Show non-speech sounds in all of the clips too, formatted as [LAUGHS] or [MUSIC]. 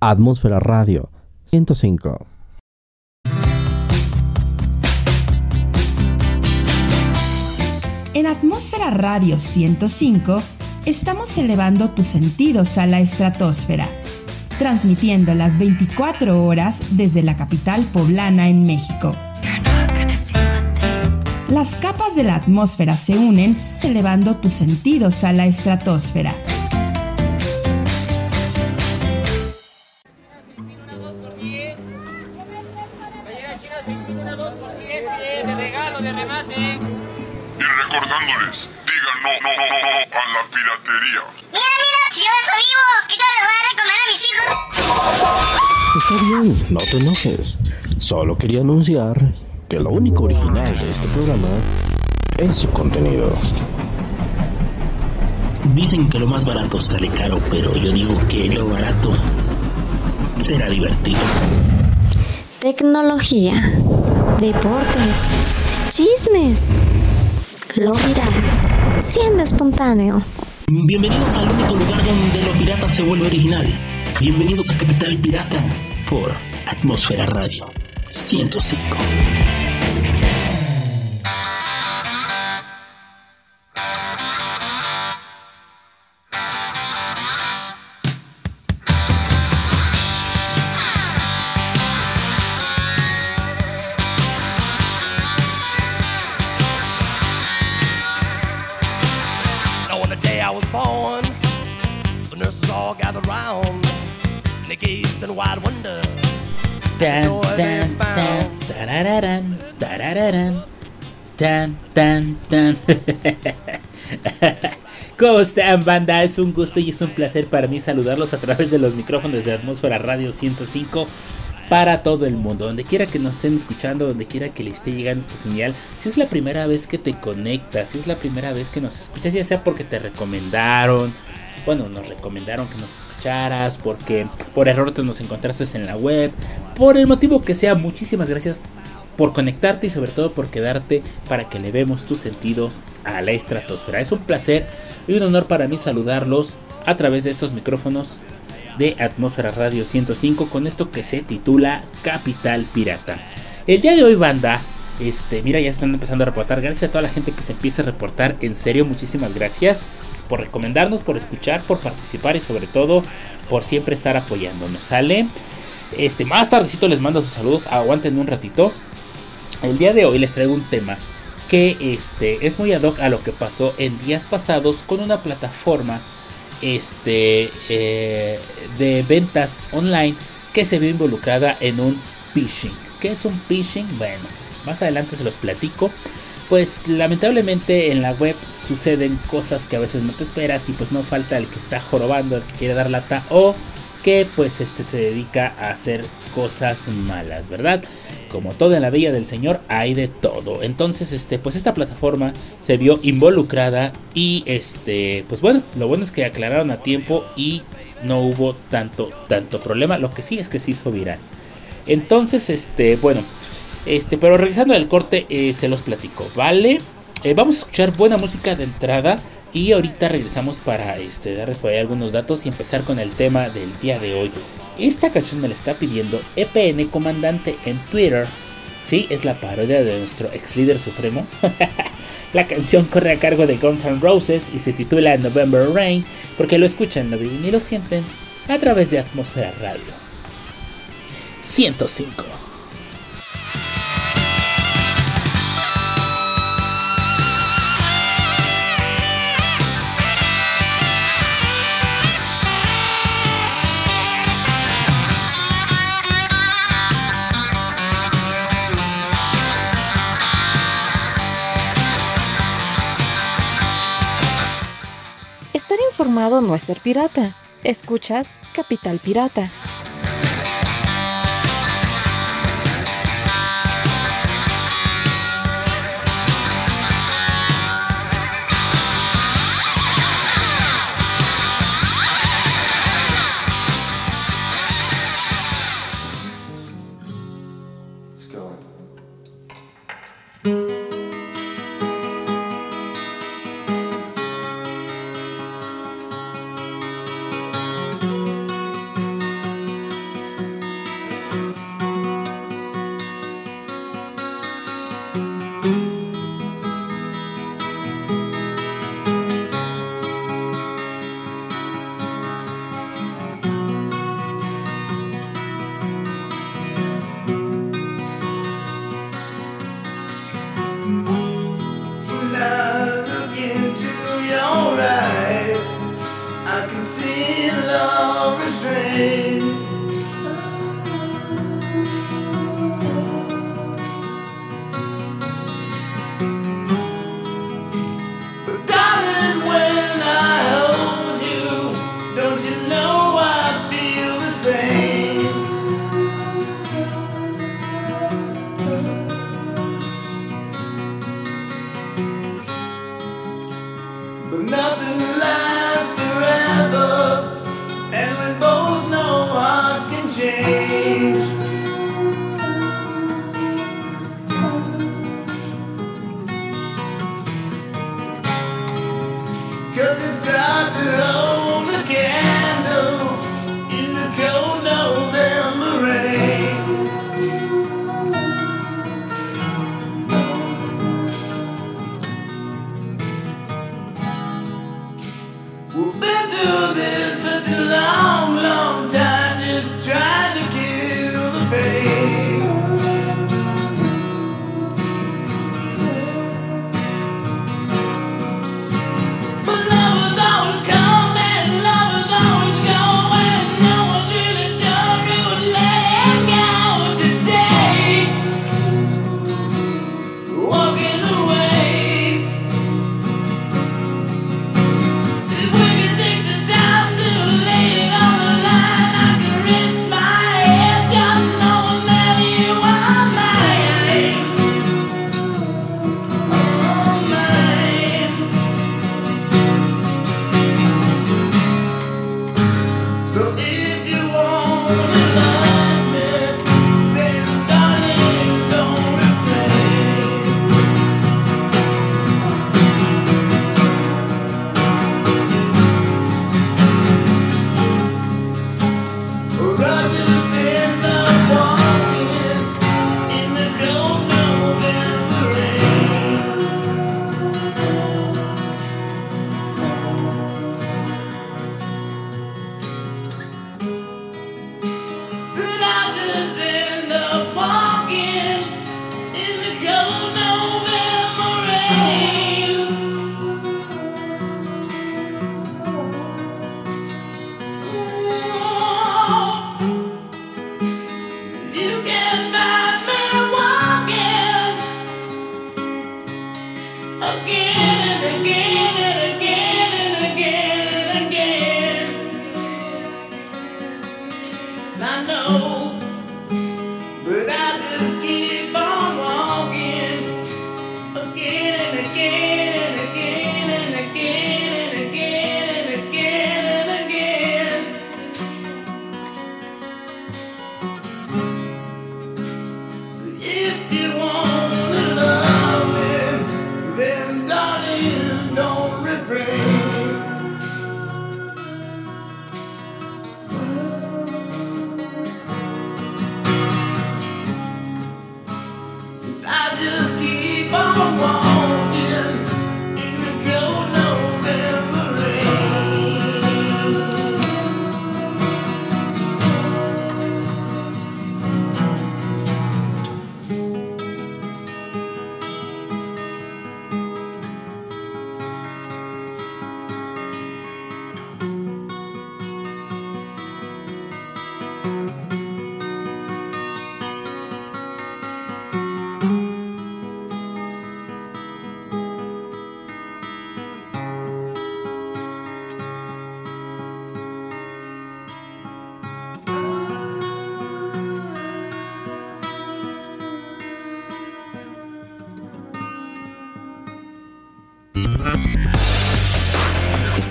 Atmósfera Radio 105. En Atmósfera Radio 105 estamos elevando tus sentidos a la estratosfera, transmitiendo las 24 horas desde la capital poblana en México. Las capas de la atmósfera se unen, elevando tus sentidos a la estratosfera. No, no, no, no, no a la piratería. Mira, mira, si yo eso vivo, que yo le voy a recomendar a mis hijos. Está bien, no te enojes. Solo quería anunciar que lo único original de este programa es su contenido. Dicen que lo más barato sale caro, pero yo digo que lo barato será divertido. Tecnología, deportes, chismes, lo viral, siendo espontáneo. Bienvenidos al único lugar donde lo pirata se vuelve original. Bienvenidos a Capital Pirata por Atmósfera Radio 105. Tan, tan, tan. [LAUGHS] ¿Cómo están, banda? Es un gusto y es un placer para mí saludarlos a través de los micrófonos de Atmósfera Radio 105 para todo el mundo. Donde quiera que nos estén escuchando, donde quiera que le esté llegando esta señal. Si es la primera vez que te conectas, si es la primera vez que nos escuchas, ya sea porque te recomendaron, bueno, nos recomendaron que nos escucharas, porque por error te nos encontraste en la web, por el motivo que sea, muchísimas gracias por conectarte y sobre todo por quedarte para que le vemos tus sentidos a la estratosfera. Es un placer y un honor para mí saludarlos a través de estos micrófonos de Atmósfera Radio 105 con esto que se titula Capital Pirata. El día de hoy, banda, este, mira, ya están empezando a reportar. Gracias a toda la gente que se empieza a reportar. En serio, muchísimas gracias por recomendarnos, por escuchar, por participar y sobre todo por siempre estar apoyándonos. ¿Sale? Este, más tardecito les mando sus saludos. Aguanten un ratito. El día de hoy les traigo un tema que este, es muy ad hoc a lo que pasó en días pasados con una plataforma este, eh, de ventas online que se vio involucrada en un phishing. ¿Qué es un phishing? Bueno, pues más adelante se los platico. Pues lamentablemente en la web suceden cosas que a veces no te esperas y pues no falta el que está jorobando, el que quiere dar lata o que pues este se dedica a hacer cosas malas, ¿verdad? Como todo en la villa del Señor hay de todo. Entonces, este, pues esta plataforma se vio involucrada y este, pues bueno, lo bueno es que aclararon a tiempo y no hubo tanto, tanto problema. Lo que sí es que se hizo viral. Entonces, este, bueno, este, pero regresando al corte, eh, se los platico, ¿vale? Eh, vamos a escuchar buena música de entrada. Y ahorita regresamos para este, darles por ahí algunos datos y empezar con el tema del día de hoy. Esta canción me la está pidiendo EPN Comandante en Twitter. Sí, es la parodia de nuestro ex líder supremo. [LAUGHS] la canción corre a cargo de Guns N' Roses y se titula November Rain porque lo escuchan, lo viven y lo sienten a través de Atmósfera Radio 105. No es ser pirata. Escuchas Capital Pirata.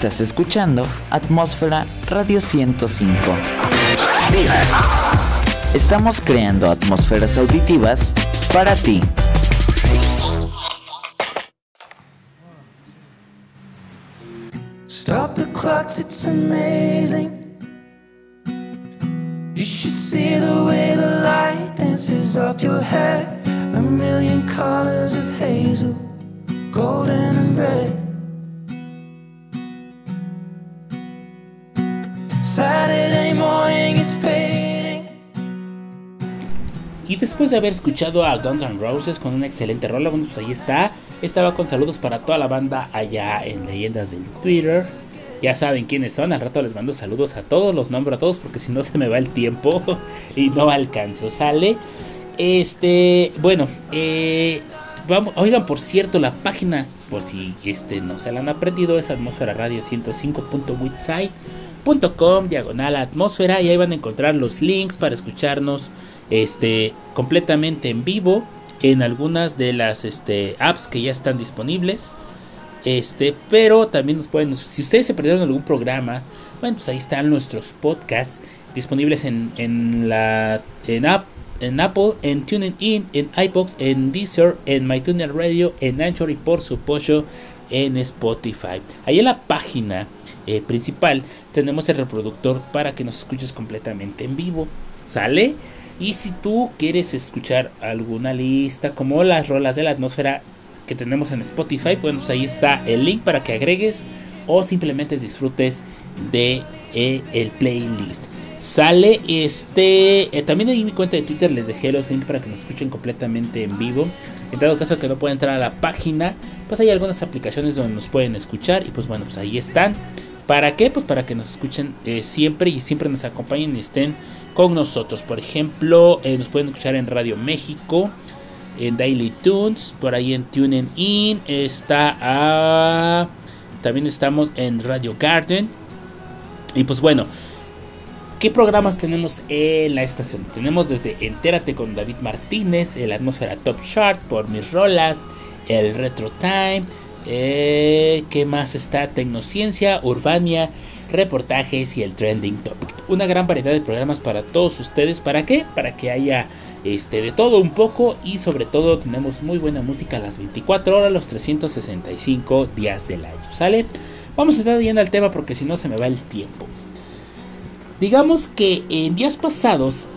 Estás escuchando Atmósfera Radio 105. Estamos creando atmósferas auditivas para ti. De haber escuchado a Guns N' Roses con una excelente rola, bueno, pues ahí está. Estaba con saludos para toda la banda allá en Leyendas del Twitter. Ya saben quiénes son, al rato les mando saludos a todos, los nombro a todos porque si no se me va el tiempo [LAUGHS] y no alcanzo, ¿sale? Este, bueno, eh, oigan, por cierto, la página, por si este no se la han aprendido, es atmósfera radio 105.witsite.com, diagonal atmósfera, y ahí van a encontrar los links para escucharnos este, completamente en vivo en algunas de las este, apps que ya están disponibles. Este, pero también nos pueden, si ustedes se perdieron algún programa, bueno, pues ahí están nuestros podcasts disponibles en, en la en, app, en Apple, en TuneIn, en iBox, en Deezer, en MyTuner Radio, en Anchor y por supuesto en Spotify. Ahí en la página eh, principal tenemos el reproductor para que nos escuches completamente en vivo. ¿Sale? Y si tú quieres escuchar alguna lista como las rolas de la atmósfera que tenemos en Spotify, bueno, pues ahí está el link para que agregues o simplemente disfrutes de eh, el playlist. Sale este. eh, también en mi cuenta de Twitter les dejé los links para que nos escuchen completamente en vivo. En dado caso que no puedan entrar a la página, pues hay algunas aplicaciones donde nos pueden escuchar. Y pues bueno, pues ahí están. ¿Para qué? Pues para que nos escuchen eh, siempre y siempre nos acompañen y estén con nosotros. Por ejemplo, eh, nos pueden escuchar en Radio México, en Daily Tunes, por ahí en TuneIn In, está ah, también estamos en Radio Garden. Y pues bueno, ¿qué programas tenemos en la estación? Tenemos desde Entérate con David Martínez, el Atmósfera Top Chart por mis rolas, el Retro Time, Eh, ¿Qué más está? Tecnociencia, Urbania, reportajes y el trending topic. Una gran variedad de programas para todos ustedes. ¿Para qué? Para que haya este, de todo un poco y sobre todo tenemos muy buena música a las 24 horas, los 365 días del año. ¿Sale? Vamos a estar yendo al tema porque si no se me va el tiempo. Digamos que en días pasados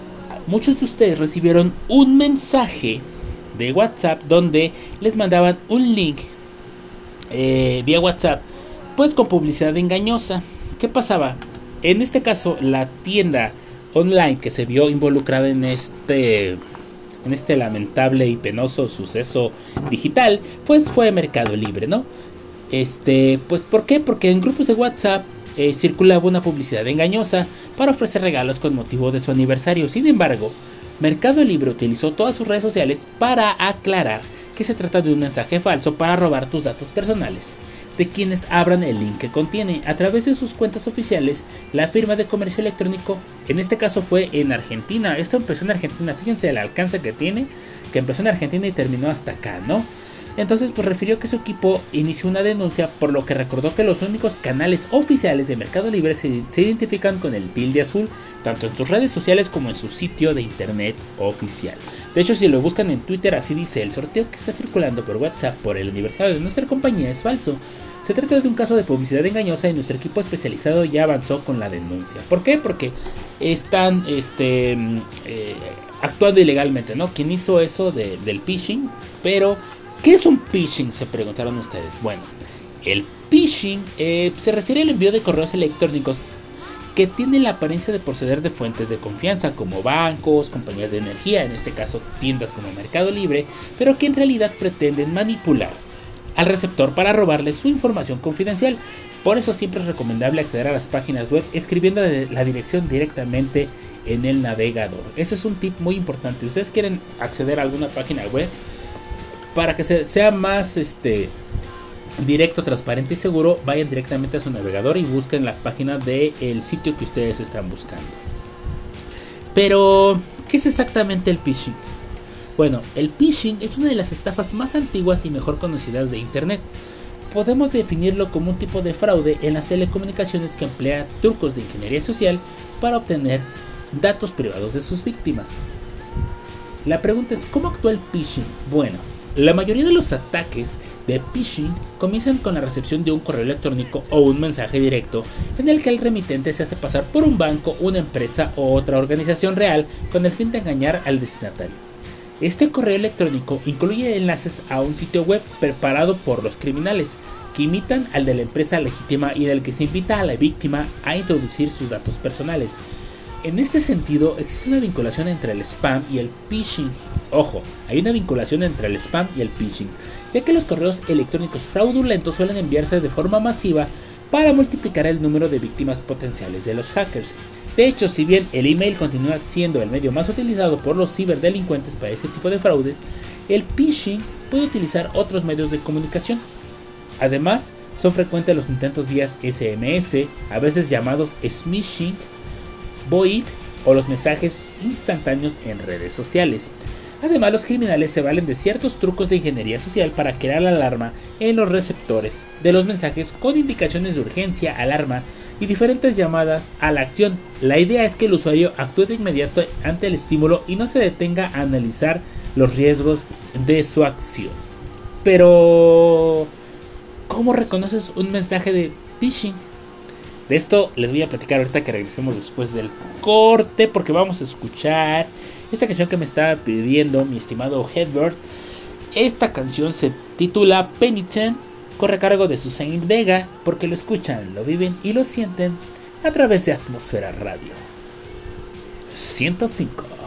muchos de ustedes recibieron un mensaje de WhatsApp donde les mandaban un link eh, vía WhatsApp, pues con publicidad engañosa. ¿Qué pasaba? En este caso, la tienda online que se vio involucrada en este en este lamentable y penoso suceso digital, pues fue Mercado Libre, ¿no? Este, pues ¿por qué? Porque en grupos de WhatsApp eh, circulaba una publicidad engañosa para ofrecer regalos con motivo de su aniversario. Sin embargo, Mercado Libre utilizó todas sus redes sociales para aclarar que se trata de un mensaje falso para robar tus datos personales de quienes abran el link que contiene. A través de sus cuentas oficiales, la firma de comercio electrónico, en este caso fue en Argentina, esto empezó en Argentina, fíjense el alcance que tiene, que empezó en Argentina y terminó hasta acá, ¿no? Entonces, pues refirió que su equipo inició una denuncia, por lo que recordó que los únicos canales oficiales de Mercado Libre se, identifican con el tilde azul, tanto en sus redes sociales como en su sitio de internet oficial. De hecho, si lo buscan en Twitter, así dice, el sorteo que está circulando por WhatsApp por el aniversario de nuestra compañía es falso. Se trata de un caso de publicidad engañosa y nuestro equipo especializado ya avanzó con la denuncia. ¿Por qué? Porque están este, eh, actuando ilegalmente, ¿no? Quien hizo eso del phishing, pero ¿Qué es un phishing? Se preguntaron ustedes. Bueno, el phishing eh, se refiere al envío de correos electrónicos que tienen la apariencia de proceder de fuentes de confianza como bancos, compañías de energía, en este caso tiendas como Mercado Libre, pero que en realidad pretenden manipular al receptor para robarle su información confidencial. Por eso siempre es recomendable acceder a las páginas web escribiendo la dirección directamente en el navegador. Ese es un tip muy importante. Si ustedes quieren acceder a alguna página web, para que sea más este directo, transparente y seguro, vayan directamente a su navegador y busquen la página del sitio que ustedes están buscando. Pero, ¿qué es exactamente el phishing? Bueno, el phishing es una de las estafas más antiguas y mejor conocidas de Internet. Podemos definirlo como un tipo de fraude en las telecomunicaciones que emplea trucos de ingeniería social para obtener datos privados de sus víctimas. La pregunta es, ¿cómo actúa el phishing? Bueno, la mayoría de los ataques de phishing comienzan con la recepción de un correo electrónico o un mensaje directo en el que el remitente se hace pasar por un banco, una empresa o otra organización real con el fin de engañar al destinatario. Este correo electrónico incluye enlaces a un sitio web preparado por los criminales que imitan al de la empresa legítima y en el que se invita a la víctima a introducir sus datos personales. En este sentido, existe una vinculación entre el spam y el phishing. Ojo, hay una vinculación entre el spam y el phishing, ya que los correos electrónicos fraudulentos suelen enviarse de forma masiva para multiplicar el número de víctimas potenciales de los hackers. De hecho, si bien el email continúa siendo el medio más utilizado por los ciberdelincuentes para este tipo de fraudes, el phishing puede utilizar otros medios de comunicación. Además, son frecuentes los intentos vía SMS, a veces llamados smishing, VoIP o los mensajes instantáneos en redes sociales. Además, los criminales se valen de ciertos trucos de ingeniería social para crear la alarma en los receptores de los mensajes con indicaciones de urgencia, alarma y diferentes llamadas a la acción. La idea es que el usuario actúe de inmediato ante el estímulo y no se detenga a analizar los riesgos de su acción. Pero, ¿cómo reconoces un mensaje de phishing? De esto les voy a platicar ahorita que regresemos después del corte porque vamos a escuchar esta canción que me estaba pidiendo mi estimado Hedbert. Esta canción se titula Penitent, corre a cargo de Susan Vega porque lo escuchan, lo viven y lo sienten a través de Atmósfera Radio 105.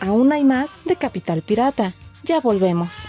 Aún hay más de Capital Pirata. Ya volvemos.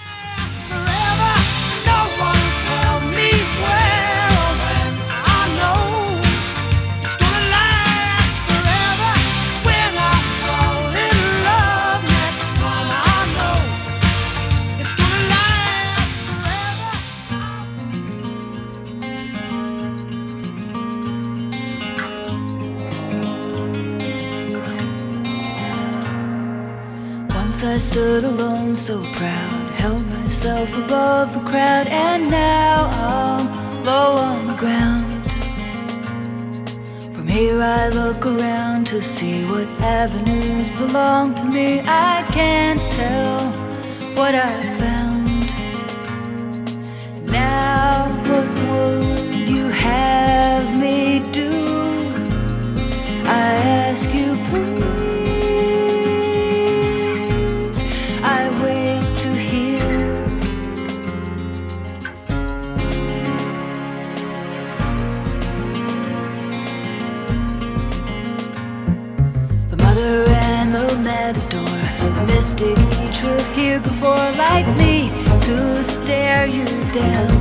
Stood alone, so proud. Held myself above the crowd, and now I'm low on the ground. From here I look around to see what avenues belong to me. I can't tell what I found. Now, what would you have me do? I ask you, mystic each were here before, like me, to stare you down.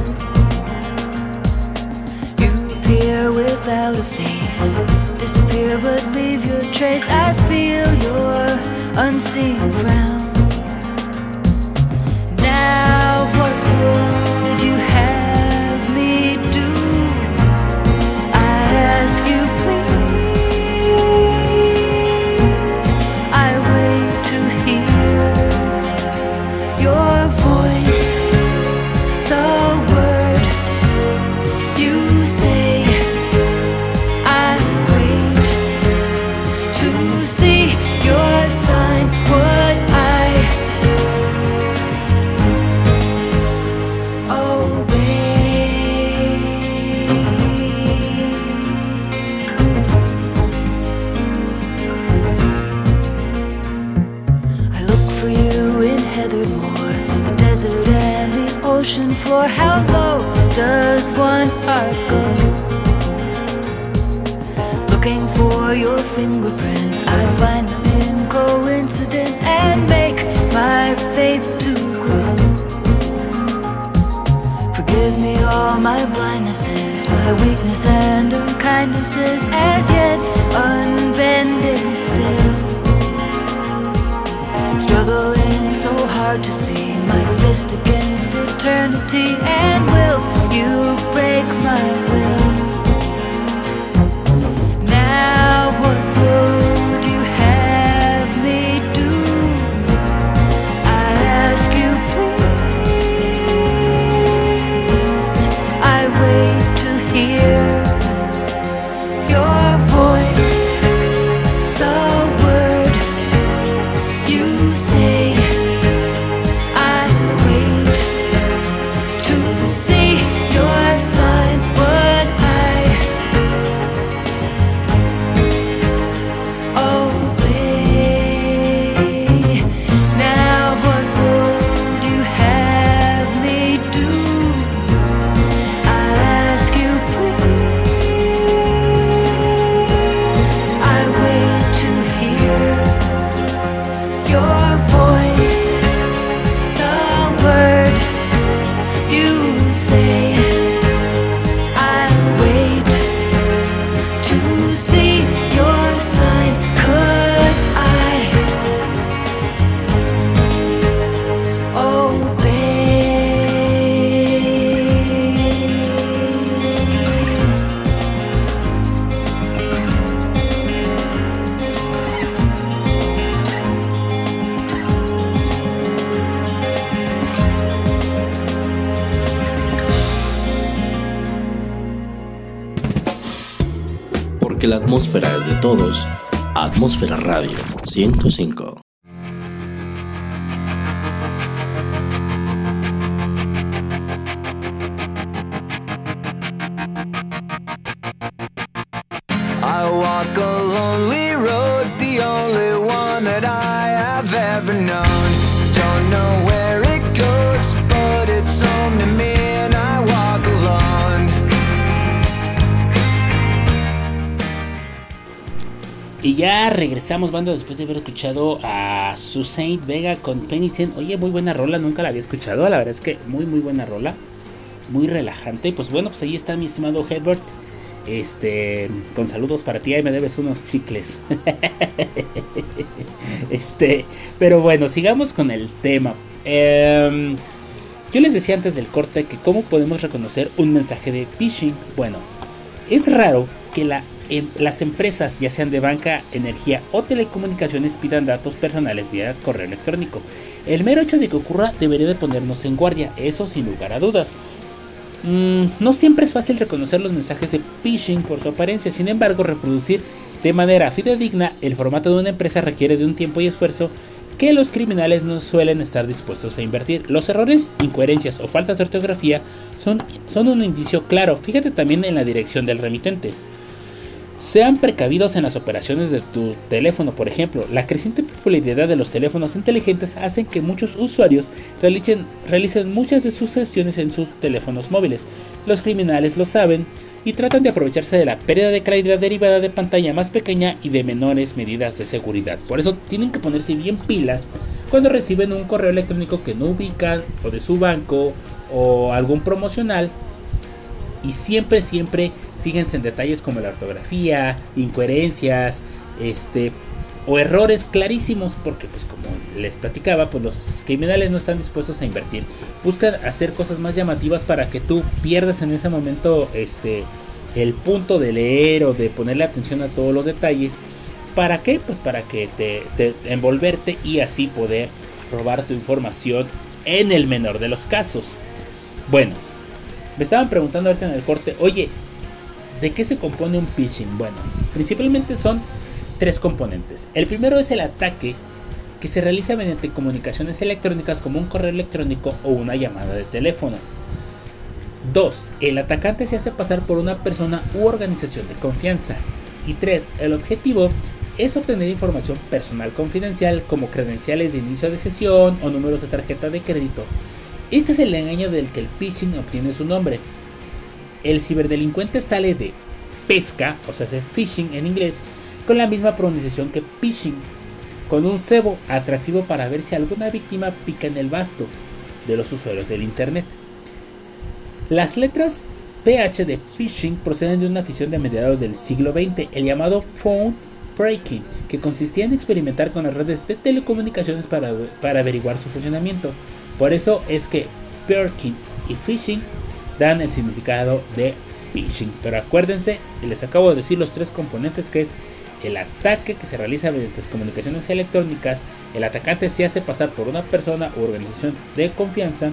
You appear without a face, disappear but leave your trace. I feel your unseen frown. Ocean. How low does one heart go? Looking for your fingerprints, I find them in coincidence and make my faith to grow. Forgive me all my blindnesses, my weakness and unkindnesses, as yet unbending still. Struggling so hard to see my fist against eternity. And will you break my will? Now, what would todos. Atmósfera Radio 105. Ya regresamos, banda, después de haber escuchado a Susaint Vega con Penitent. Oye, muy buena rola, nunca la había escuchado. La verdad es que muy, muy buena rola. Muy relajante. Pues bueno, pues ahí está mi estimado Herbert. Este, con saludos para ti. Ahí me debes unos chicles. [LAUGHS] este, pero bueno, sigamos con el tema. Em, yo les decía antes del corte que cómo podemos reconocer un mensaje de phishing. Bueno, es raro que la las empresas, ya sean de banca, energía o telecomunicaciones, pidan datos personales vía correo electrónico. El mero hecho de que ocurra debería de ponernos en guardia, eso sin lugar a dudas. Mm, no siempre es fácil reconocer los mensajes de phishing por su apariencia, sin embargo, reproducir de manera fidedigna el formato de una empresa requiere de un tiempo y esfuerzo que los criminales no suelen estar dispuestos a invertir. Los errores, incoherencias o faltas de ortografía son, son un indicio claro. Fíjate también en la dirección del remitente. Sean precavidos en las operaciones de tu teléfono, por ejemplo. La creciente popularidad de los teléfonos inteligentes hace que muchos usuarios realicen, realicen muchas de sus gestiones en sus teléfonos móviles. Los criminales lo saben y tratan de aprovecharse de la pérdida de claridad derivada de pantalla más pequeña y de menores medidas de seguridad. Por eso tienen que ponerse bien pilas cuando reciben un correo electrónico que no ubican o de su banco o algún promocional y siempre siempre fíjense en detalles como la ortografía, incoherencias, este o errores clarísimos porque pues como les platicaba, pues los criminales no están dispuestos a invertir. Buscan hacer cosas más llamativas para que tú pierdas en ese momento este el punto de leer o de ponerle atención a todos los detalles. ¿Para qué? Pues para que te, te envolverte y así poder robar tu información en el menor de los casos. Bueno, me estaban preguntando ahorita en el corte, oye, ¿de qué se compone un phishing? Bueno, principalmente son tres componentes. El primero es el ataque que se realiza mediante comunicaciones electrónicas como un correo electrónico o una llamada de teléfono. 2. El atacante se hace pasar por una persona u organización de confianza. Y 3. El objetivo es obtener información personal confidencial como credenciales de inicio de sesión o números de tarjeta de crédito. Este es el engaño del que el phishing obtiene su nombre. El ciberdelincuente sale de pesca, o sea, de phishing en inglés, con la misma pronunciación que phishing, con un cebo atractivo para ver si alguna víctima pica en el basto de los usuarios del Internet. Las letras PH de phishing proceden de una afición de mediados del siglo XX, el llamado phone breaking, que consistía en experimentar con las redes de telecomunicaciones para, averiguar su funcionamiento. Por eso es que Perkin y phishing dan el significado de phishing. Pero acuérdense, les acabo de decir los tres componentes que es el ataque que se realiza mediante comunicaciones electrónicas, el atacante se hace pasar por una persona u organización de confianza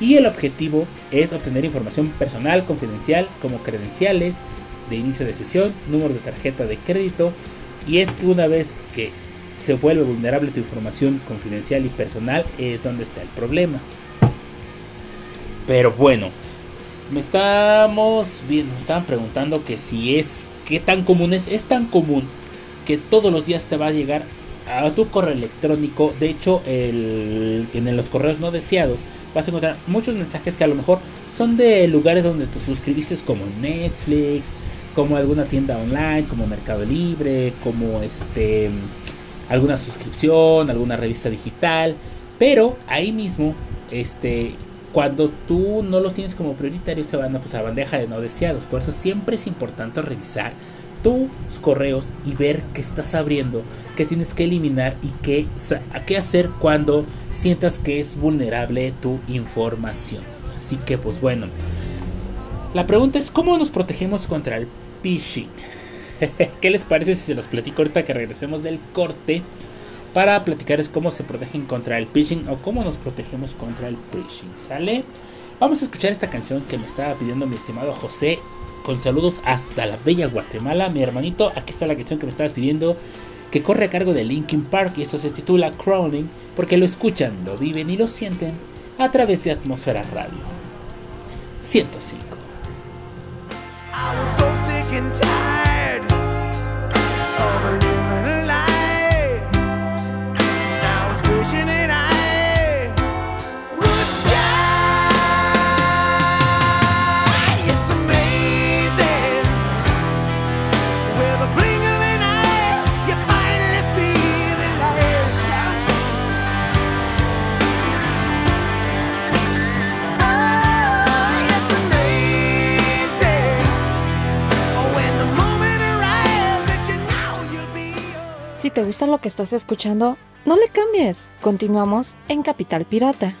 y el objetivo es obtener información personal confidencial como credenciales de inicio de sesión, números de tarjeta de crédito y es que una vez que se vuelve vulnerable tu información confidencial y personal es donde está el problema. Pero bueno, me estamos viendo, me estaban preguntando que si es qué tan común es, es tan común que todos los días te va a llegar a tu correo electrónico. De hecho, el, en los correos no deseados vas a encontrar muchos mensajes que a lo mejor son de lugares donde te suscribiste como Netflix, como alguna tienda online, como Mercado Libre, como este alguna suscripción, alguna revista digital, pero ahí mismo este cuando tú no los tienes como prioritarios se van a, pues, a bandeja de no deseados. Por eso siempre es importante revisar tus correos y ver qué estás abriendo, qué tienes que eliminar y qué, qué hacer cuando sientas que es vulnerable tu información. Así que pues bueno, la pregunta es cómo nos protegemos contra el phishing. [LAUGHS] ¿Qué les parece si se los platico ahorita que regresemos del corte? Para platicarles cómo se protegen contra el phishing o cómo nos protegemos contra el phishing. ¿Sale? Vamos a escuchar esta canción que me estaba pidiendo mi estimado José con saludos hasta la bella Guatemala. Mi hermanito, aquí está la canción que me estabas pidiendo, que corre a cargo de Linkin Park y esto se titula Crowning, porque lo escuchan, lo viven y lo sienten a través de Atmósfera Radio 105. I was so sick and tired Si te gusta lo que estás escuchando, no le cambies. Continuamos en Capital Pirata.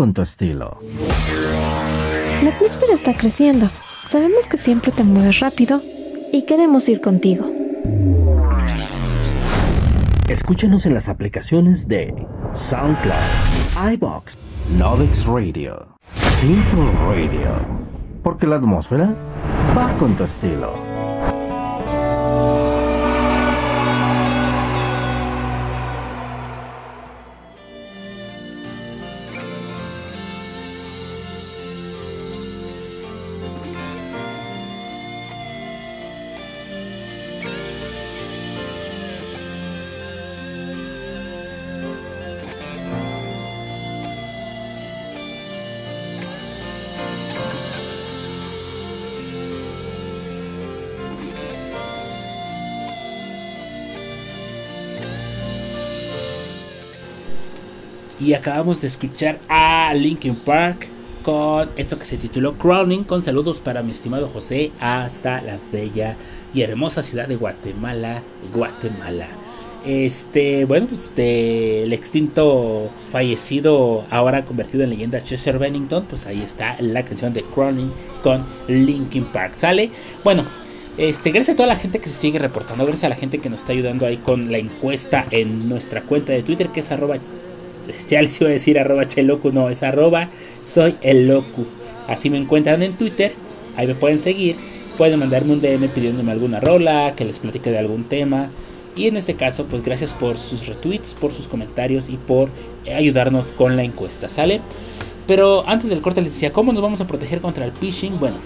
Con tu estilo. La atmósfera está creciendo. Sabemos que siempre te mueves rápido y queremos ir contigo. Escúchanos en las aplicaciones de SoundCloud, iBox, Novix Radio, Simple Radio. Porque la atmósfera va con tu estilo. Y acabamos de escuchar a Linkin Park con esto que se tituló Crowning. Con saludos para mi estimado José hasta la bella y hermosa ciudad de Guatemala, Guatemala. Este, bueno, pues del extinto fallecido, ahora convertido en leyenda Chester Bennington, pues ahí está la canción de Crowning con Linkin Park. ¿Sale? Bueno, este, gracias a toda la gente que se sigue reportando, gracias a la gente que nos está ayudando ahí con la encuesta en nuestra cuenta de Twitter, que es arroba, ya les [LAUGHS] iba a decir arroba chelocu, no, es arroba soy el locu. Así me encuentran en Twitter, ahí me pueden seguir, pueden mandarme un DM pidiéndome alguna rola, que les platique de algún tema. Y en este caso, pues gracias por sus retweets, por sus comentarios y por ayudarnos con la encuesta, ¿sale? Pero antes del corte les decía, ¿cómo nos vamos a proteger contra el phishing? Bueno,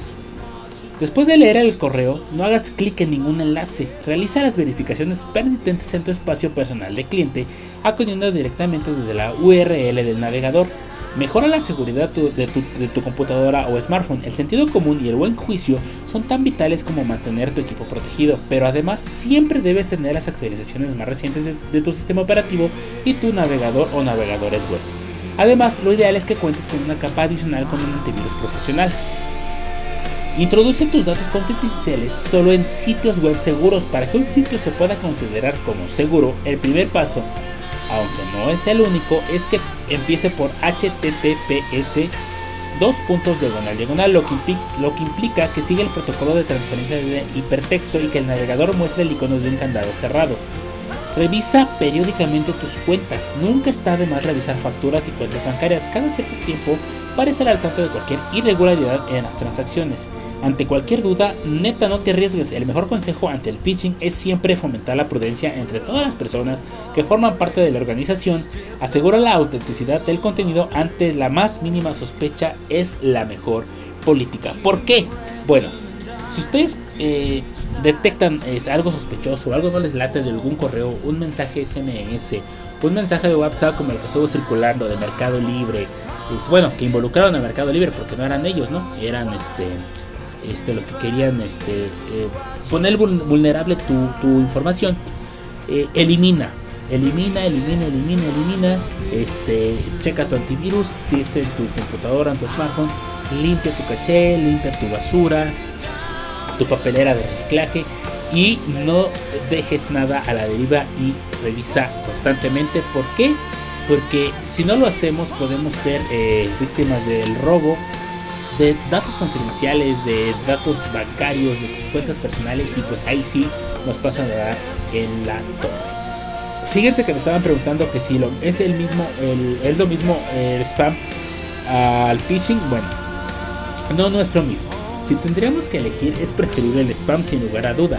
después de leer el correo, no hagas clic en ningún enlace. Realiza las verificaciones pertinentes en tu espacio personal de cliente, acudiendo directamente desde la URL del navegador. Mejora la seguridad tu- de, tu, de tu computadora o smartphone. El sentido común y el buen juicio son tan vitales como mantener tu equipo protegido, pero además siempre debes tener las actualizaciones más recientes de, de tu sistema operativo y tu navegador o navegadores web. Además, lo ideal es que cuentes con una capa adicional con un antivirus profesional. Introduce tus datos confidenciales solo en sitios web seguros para que un sitio se pueda considerar como seguro. El primer paso, aunque no es el único, es que empiece por HTTPS dos puntos diagonal diagonal, lo que, implica, que sigue el protocolo de transferencia de hipertexto y que el navegador muestre el icono de un candado cerrado. Revisa periódicamente tus cuentas. Nunca está de más revisar facturas y cuentas bancarias cada cierto tiempo para estar al tanto de cualquier irregularidad en las transacciones. Ante cualquier duda, neta no te arriesgues. El mejor consejo ante el pitching es siempre fomentar la prudencia entre todas las personas que forman parte de la organización. Asegura la autenticidad del contenido ante la más mínima sospecha es la mejor política. ¿Por qué? Bueno, si ustedes eh, detectan es, algo sospechoso, algo no les late de algún correo, un mensaje SMS, un mensaje de WhatsApp como el que estuvo circulando de Mercado Libre, es, bueno, que involucraron a Mercado Libre porque no eran ellos, ¿no? Eran este este, los que querían este, eh, poner vulnerable tu, información, eh, elimina, elimina, elimina, elimina, elimina, este, checa tu antivirus, si es en tu computadora, en tu smartphone, limpia tu caché, limpia tu basura, tu papelera de reciclaje y no dejes nada a la deriva y revisa constantemente. ¿Por qué? Porque si no lo hacemos podemos ser eh, víctimas del robo de datos confidenciales, de datos bancarios, de tus cuentas personales y pues ahí sí nos pasan a dar en la torre. Fíjense que me estaban preguntando que si lo, es el mismo, el, es lo mismo el spam al phishing. Bueno, no, no es lo mismo. Si tendríamos que elegir, es preferible el spam sin lugar a duda.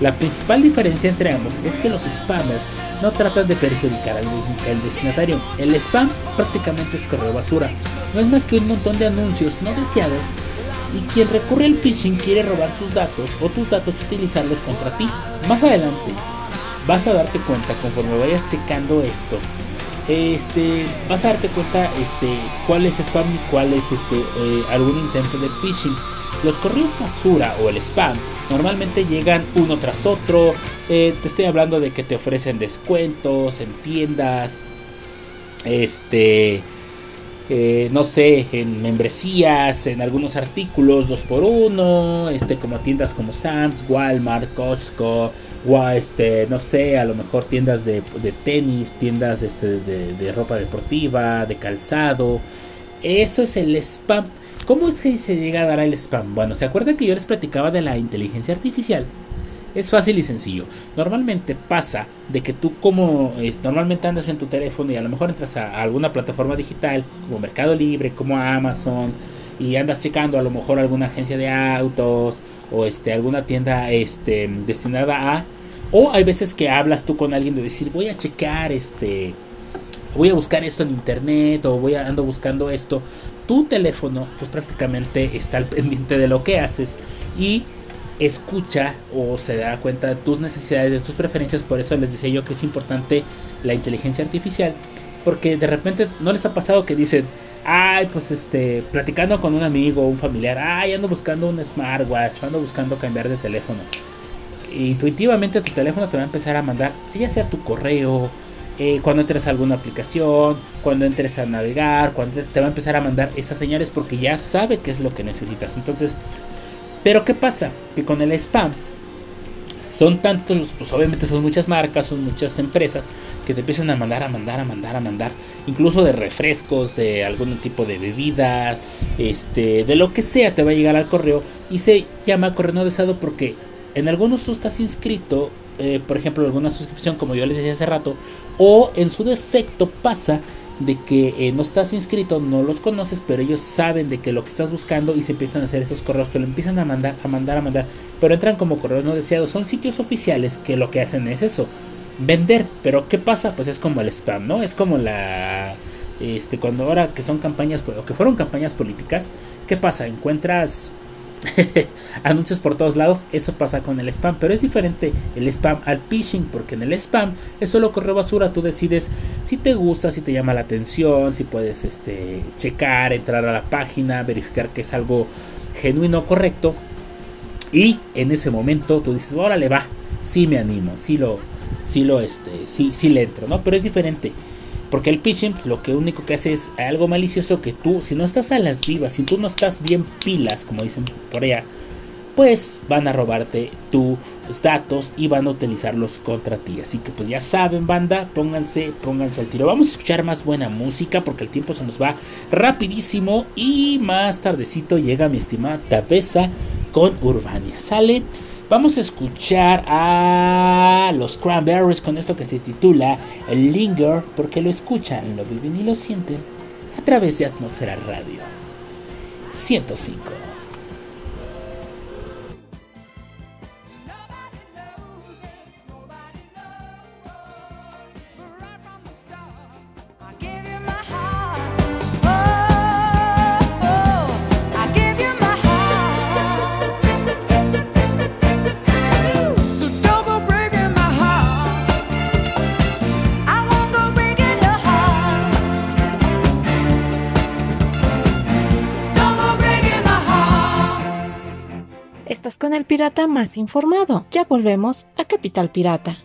La principal diferencia entre ambos es que los spammers no tratan de perjudicar al, destinatario. El spam prácticamente es correo basura. No es más que un montón de anuncios no deseados y quien recurre al phishing quiere robar sus datos o tus datos utilizarlos contra ti. Más adelante vas a darte cuenta conforme vayas checando esto. Este, vas a darte cuenta este, cuál es spam y cuál es este, eh, algún intento de phishing. Los correos basura o el spam normalmente llegan uno tras otro. Eh, te estoy hablando de que te ofrecen descuentos en tiendas. Este. Eh, no sé, en membresías, en algunos artículos 2x1, este, como tiendas como Sam's, Walmart, Costco, este, no sé, a lo mejor tiendas de, tenis, tiendas este, de, de ropa deportiva, de calzado. Eso es el spam. ¿Cómo es se llega a dar el spam? Bueno, ¿se acuerdan que yo les platicaba de la inteligencia artificial? Es fácil y sencillo. Normalmente pasa de que tú como normalmente andas en tu teléfono y a lo mejor entras a, alguna plataforma digital como Mercado Libre, como Amazon y andas checando a lo mejor alguna agencia de autos o este alguna tienda este destinada a o hay veces que hablas tú con alguien de decir voy a checar este voy a buscar esto en internet o voy a ando buscando esto tu teléfono pues prácticamente está al [LAUGHS] pendiente de lo que haces y escucha o se da cuenta de tus necesidades, de tus preferencias. Por eso les decía yo que es importante la inteligencia artificial. Porque de repente no les ha pasado que dicen, ay, pues este, platicando con un amigo o un familiar, ay, ando buscando un smartwatch, ando buscando cambiar de teléfono. intuitivamente tu teléfono te va a empezar a mandar, ya sea tu correo, eh, cuando entres a alguna aplicación, cuando entres a navegar, cuando te va a empezar a mandar esas señales porque ya sabe qué es lo que necesitas. Entonces, pero ¿qué pasa? Que con el spam son tantos, pues obviamente son muchas marcas, son muchas empresas que te empiezan a mandar, a mandar, a mandar, a mandar, incluso de refrescos, de algún tipo de bebidas, este, de lo que sea te va a llegar al correo y se llama correo no deseado porque en algunos tú estás inscrito eh, por ejemplo, alguna suscripción, como yo les decía hace rato, o en su defecto pasa de que eh, no estás inscrito, no los conoces, pero ellos saben de que lo que estás buscando y se empiezan a hacer esos correos, te lo empiezan a mandar, a mandar, a mandar, pero entran como correos no deseados. Son sitios oficiales que lo que hacen es eso, vender. Pero ¿qué pasa? Pues es como el spam, ¿no? Es como la... Este, cuando ahora que son campañas, o que fueron campañas políticas, ¿qué pasa? Encuentras [LAUGHS] anuncios por todos lados, eso pasa con el spam, pero es diferente el spam al phishing, porque en el spam es solo correo basura, tú decides si te gusta, si te llama la atención, si puedes este, checar, entrar a la página, verificar que es algo genuino, correcto, y en ese momento tú dices, órale va, sí me animo, sí lo, sí lo, este, sí, sí le entro, ¿no? Pero es diferente. Porque el pitching lo que único que hace es algo malicioso que tú, si no estás a las vivas, si tú no estás bien pilas, como dicen por allá, pues van a robarte tu datos y van a utilizarlos contra ti. Así que pues ya saben, banda, pónganse, pónganse al tiro. Vamos a escuchar más buena música porque el tiempo se nos va rapidísimo y más tardecito llega mi estimada Tabesa con Urbania. Sale. Vamos a escuchar a los Cranberries con esto que se titula El Linger, porque lo escuchan, lo viven y lo sienten a través de Atmósfera Radio 105. Más informado. Ya volvemos a Capital Pirata.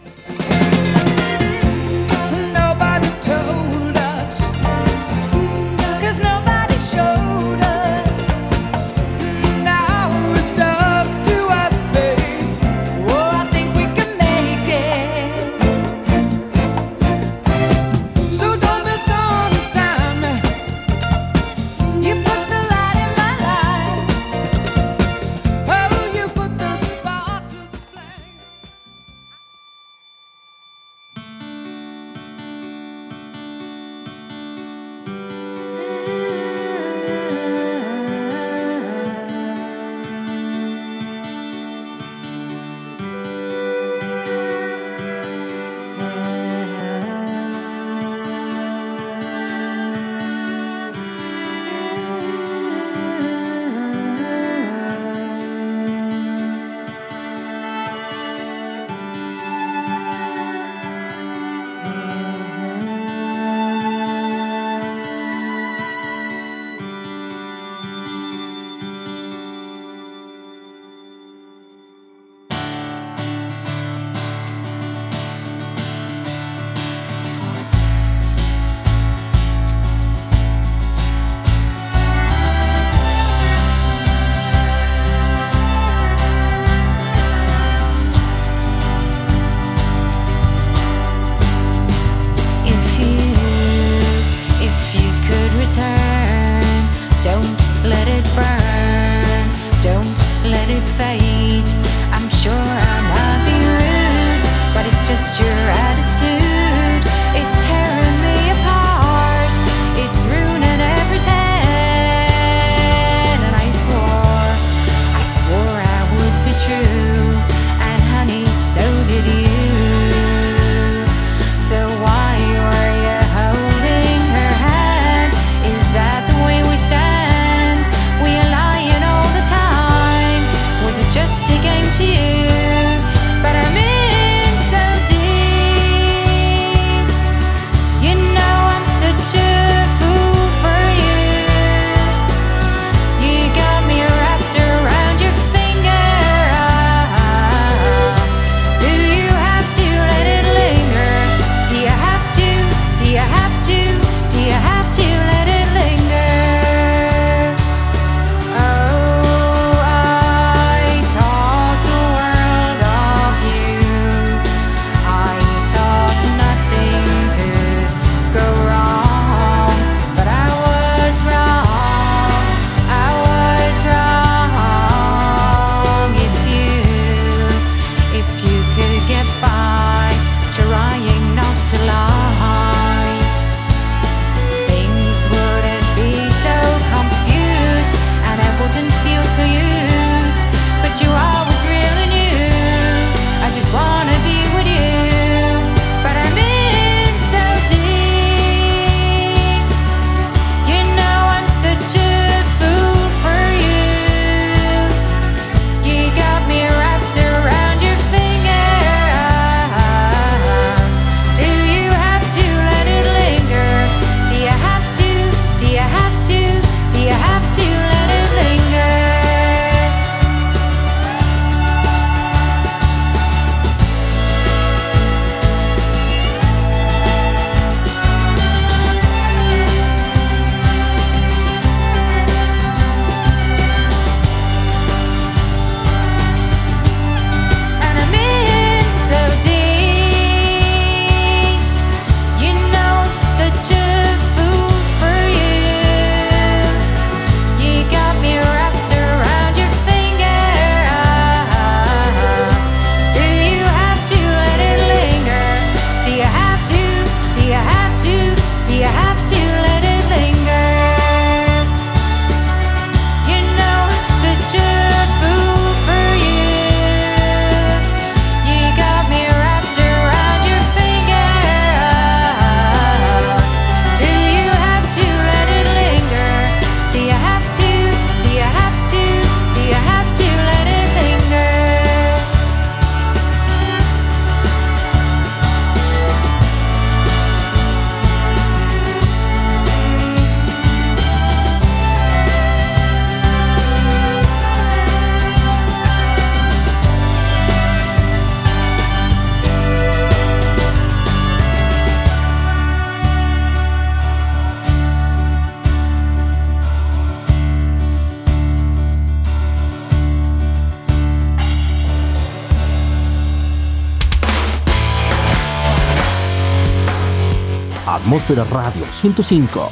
Atmósfera Radio 105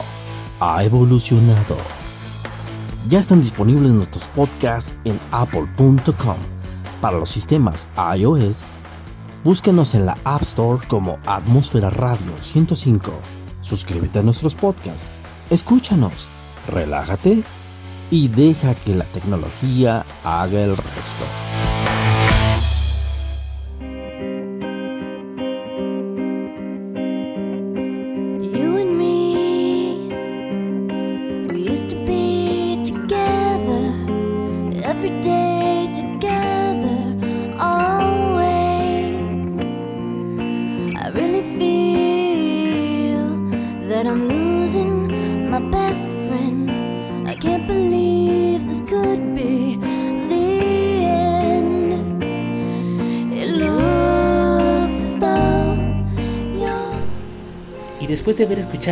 ha evolucionado. Ya están disponibles nuestros podcasts en apple.com para los sistemas iOS. Búsquenos en la App Store como Atmósfera Radio 105. Suscríbete a nuestros podcasts, escúchanos, relájate y deja que la tecnología haga el resto.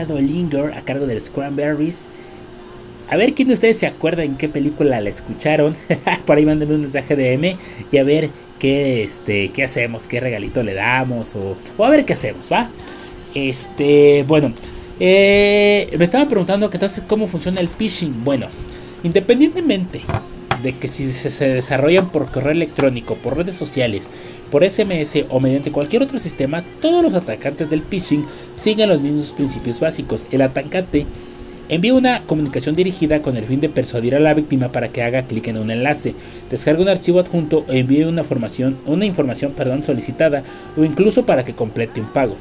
Linger a cargo de los a ver quién de ustedes se acuerda en qué película la escucharon. [LAUGHS] Por ahí mándenme un mensaje de M y a ver qué, este, qué hacemos, qué regalito le damos o, o a ver qué hacemos, ¿va? Este, bueno, eh, me estaba preguntando que entonces cómo funciona el phishing. Bueno, independientemente de que si se, desarrollan por correo electrónico, por redes sociales, por SMS o mediante cualquier otro sistema, todos los atacantes del phishing siguen los mismos principios básicos. El atacante envía una comunicación dirigida con el fin de persuadir a la víctima para que haga clic en un enlace, descargue un archivo adjunto o envíe una información, una información perdón, solicitada o incluso para que complete un pago.